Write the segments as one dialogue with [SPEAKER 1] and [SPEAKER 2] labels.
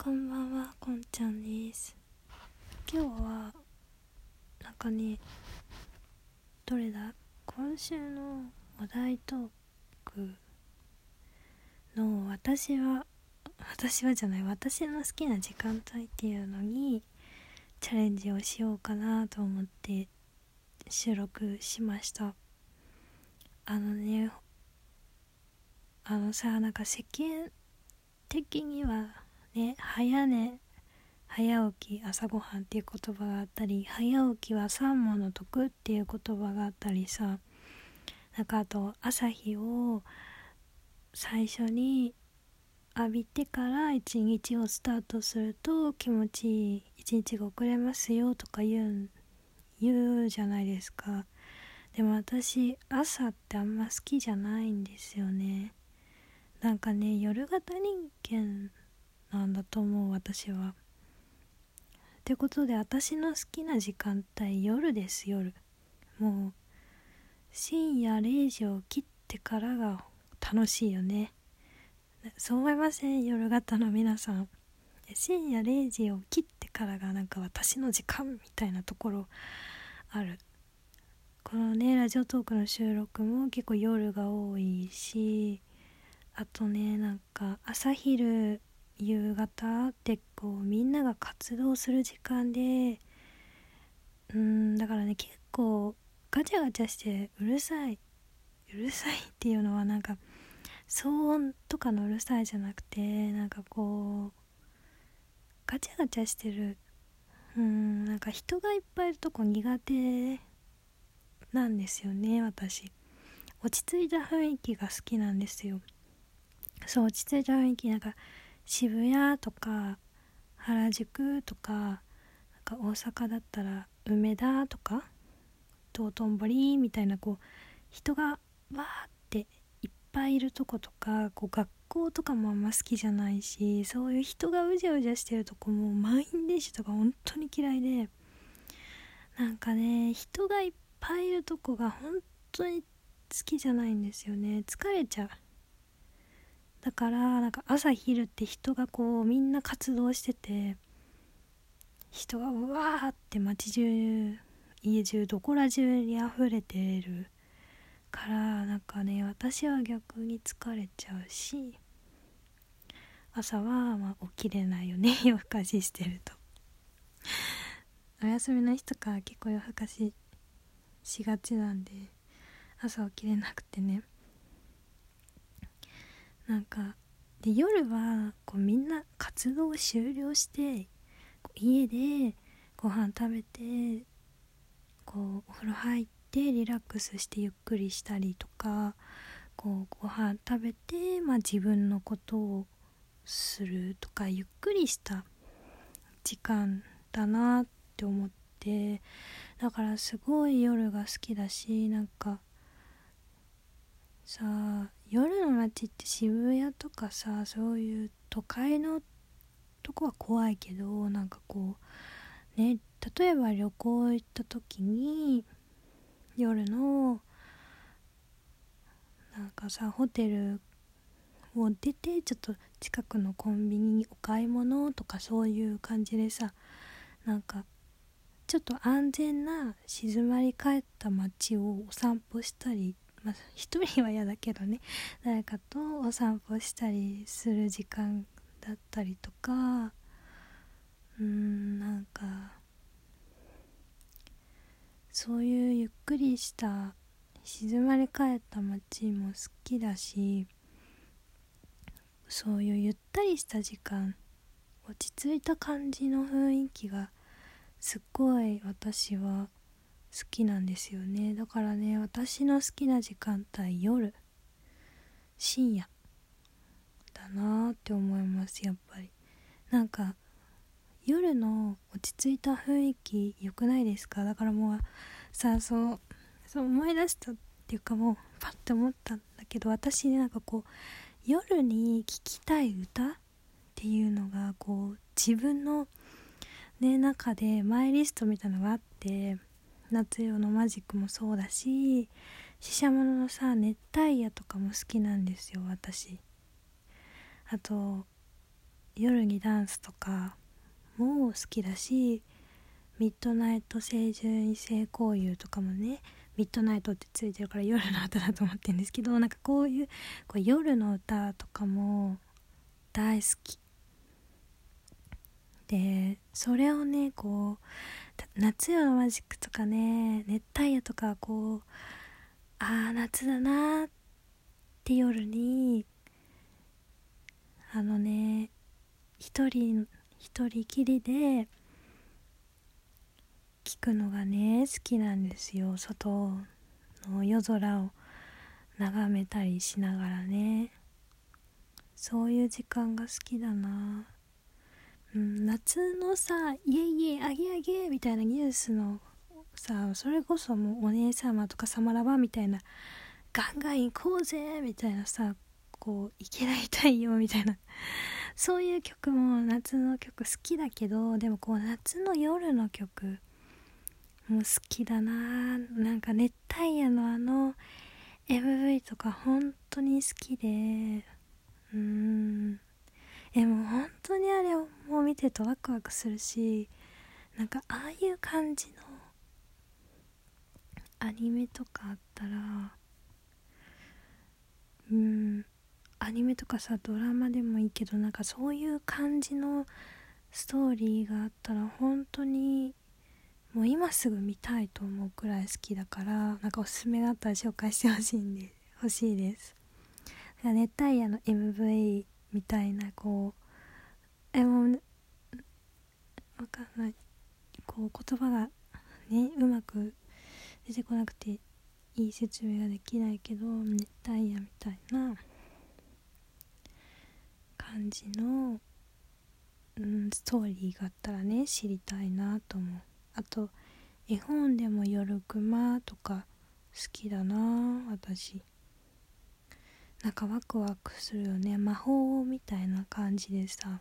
[SPEAKER 1] こんばんは、こんちゃんです。今日は、なんかね、どれだ？今週のお題トークの私は、私はじゃない、私の好きな時間帯っていうのにチャレンジをしようかなと思って収録しました。あのね、あのさ、なんか世間的にはね早寝早起き朝ごはんっていう言葉があったり早起きは三問の得っていう言葉があったりさなんかあと朝日を最初に浴びてから一日をスタートすると気持ちいい一日が遅れますよとか言う言うじゃないですか。でも私朝ってあんま好きじゃないんですよね。なんかね夜型人間なんだと思う私は。ってことで私の好きな時間帯夜です夜。もう深夜0時を切ってからが楽しいよね。そう思いません？夜型の皆さん。深夜0時を切ってからがなんか私の時間みたいなところある。このねラジオトークの収録も結構夜が多いしあとねなんか朝昼夕方ってこうみんなが活動する時間でうんだからね結構ガチャガチャしてうるさい。うるさいっていうのはなんか騒音とかのうるさいじゃなくてなんかこうガチャガチャしてる。うんなんか人がいっぱいいるとこ苦手なんですよね私。落ち着いた雰囲気が好きなんですよ。そう落ち着いた雰囲気なんか渋谷とか原宿とかなんか大阪だったら梅田とか道頓堀みたいなこう人がわーっていっぱいいるとことかこう学校とかもあんま好きじゃないしそういう人がうじゃうじゃしてるとこも満員電車とか本当に嫌いでなんかね人がいっぱいいるとこが本当に好きじゃないんですよね。疲れちゃう。だからなんか朝昼って人がこうみんな活動してて人がうわーって街中家中どこら中に溢れてるからなんかね私は逆に疲れちゃうし朝はまあ起きれないよね 夜更かししてると。お休みの日とか結構夜更かししがちなんで朝起きれなくてね。なんかで夜はこうみんな活動を終了して家でご飯食べてこうお風呂入ってリラックスしてゆっくりしたりとかこうご飯食べて、まあ、自分のことをするとかゆっくりした時間だなって思ってだからすごい夜が好きだしなんかさあ夜の街って渋谷とかさそういう都会のとこは怖いけどなんかこうね例えば旅行行った時に夜のなんかさホテルを出てちょっと近くのコンビニにお買い物とかそういう感じでさなんかちょっと安全な静まり返った街をお散歩したりまあ一人は嫌だけどね。誰かとお散歩したりする時間だったりとか。うーんなんかそういうゆっくりした静まり返った街も好きだしそういうゆったりした時間落ち着いた感じの雰囲気がすっごい私は好きなんですよね。だからね私の好きな時間帯夜深夜だなって思いますやっぱり。なんか夜の落ち着いた雰囲気良くないですか？だからもうさそうそう思い出したっていうかもうパッて思ったんだけど私ねなんかこう夜に聴きたい歌っていうのがこう自分のね中でマイリストみたいなのがあって夏夜のマジックもそうだしシシャモノのさ熱帯夜とかも好きなんですよ私。あと夜にダンスとかも好きだしミッドナイト清純異性交友とかもねミッドナイトってついてるから夜の歌だと思ってるんですけどなんかこういうこう夜の歌とかも大好き。でそれをねこう夏夜のマジックとかね熱帯夜とかこうああ夏だなって夜にあのね一人一人きりで聞くのがね好きなんですよ外の夜空を眺めたりしながらね。そういう時間が好きだなうん、夏のさ「イエイエイあげあげ」みたいなニュースのさそれこそもうお姉様とかサマラバみたいなガンガン行こうぜみたいなさこういけない太陽みたいな そういう曲も夏の曲好きだけどでもこう夏の夜の曲も好きだな。なんか熱帯夜のあの MV とか本当に好きでうーんえもう本当にあれをもう見てるとワクワクするしなんかああいう感じのアニメとかあったらうんアニメとかさドラマでもいいけどなんかそういう感じのストーリーがあったら本当にもう今すぐ見たいと思うくらい好きだからなんかおすすめがあったら紹介してほしいんで欲しいです。熱帯夜の MV みたいなこうえもうわかんない。こう言葉がねうまく出てこなくていい説明ができないけど熱帯夜みたいな感じの、うん、ストーリーがあったらね知りたいなと思う。あと絵本でも「夜熊」とか好きだな私。なんかワクワクするよね。魔法みたいな感じでさ。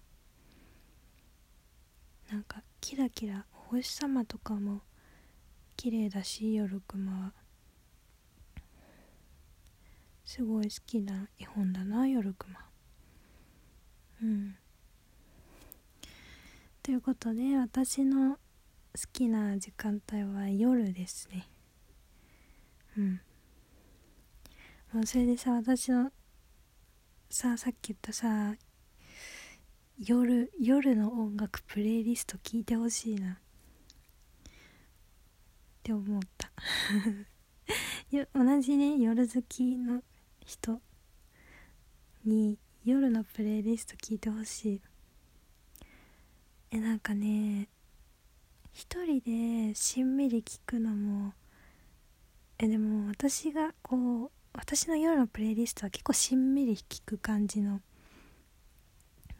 [SPEAKER 1] なんかキラキラお星様とかも綺麗だし夜熊はすごい好きな絵本だな夜熊。うん。ということで私の好きな時間帯は夜ですね。うん。もうそれでさ私のささっき言ったさ夜夜の音楽プレイリスト聞いてほしいな。って思った。同じね夜好きの人に夜のプレイリスト聞いてほしい。えなんかね一人でしんみり聞くのもえでも私がこう私の夜のプレイリストは結構しんみり聴く感じの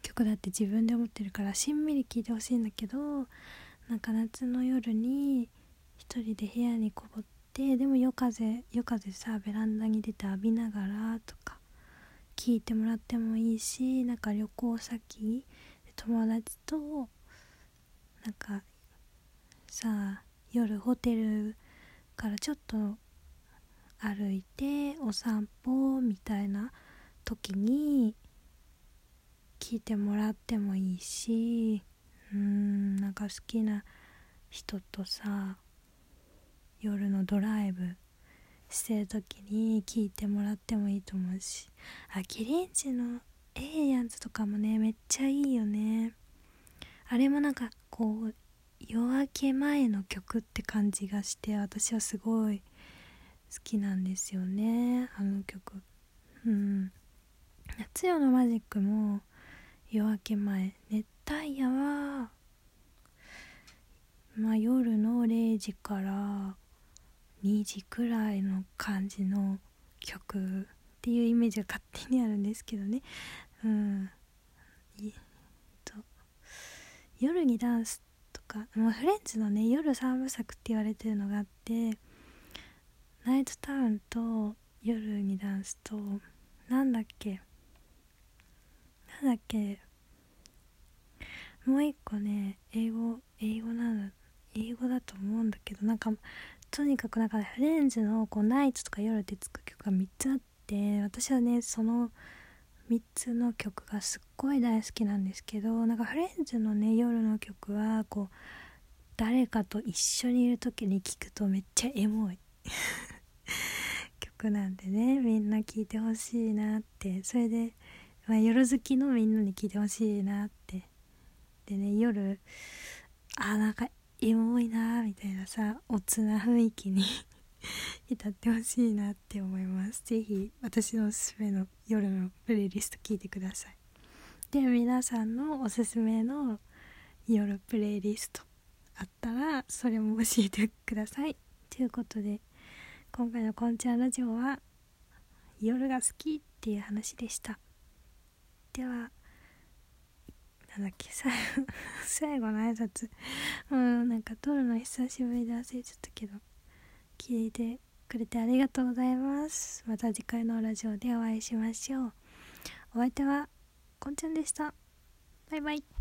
[SPEAKER 1] 曲だって自分で思ってるからしんみり聴いてほしいんだけどなんか夏の夜に一人で部屋にこもってでも夜風夜風さベランダに出て浴びながらとか聞いてもらってもいいしなんか旅行先友達となんかさ夜ホテルからちょっと歩いてお散歩みたいな時に聞いてもらってもいいしうんなんか好きな人とさ夜のドライブしてる時に聞いてもらってもいいと思うしあキリンチのエイリアンズとかもねめっちゃいいよね。あれもなんかこう夜明け前の曲って感じがして私はすごい好きなんですよねあの曲。うん。夏夜のマジックも夜明け前熱帯夜はまあ夜の0時から2時くらいの感じの曲っていうイメージが勝手にあるんですけどね。うん。と夜にダンスとかもうフレンズのね夜三部作って言われてるのがあってナイトタウンと夜にダンスとなんだっけ？なんだっけ？もう一個ね英語英語な英語だと思うんだけどなんかとにかくなんかフレンズのこうナイトとか夜でつく曲が3つあって私はねその3つの曲がすっごい大好きなんですけどなんかフレンズのね夜の曲はこう誰かと一緒にいる時に聴くとめっちゃエモい 曲なんでねみんな聴いてほしいなって。それで、まあ、夜好きのみんなに聴いてほしいなって。でね夜あなんかエモいなみたいなさおつな雰囲気に 浸ってほしいなって思います。是非私のおすすめの夜のプレイリスト聞いてください。で皆さんのおすすめの夜プレイリストあったらそれも教えてください。ということで今回のこんちゃんラジオは夜が好きっていう話でした。ではなんだっけ最後 最後の挨拶。うんなんか撮るの久しぶりで忘れちゃったけど聞いてくれてありがとうございます。また次回のラジオでお会いしましょう。お相手はこんちゃんでした。バイバイ。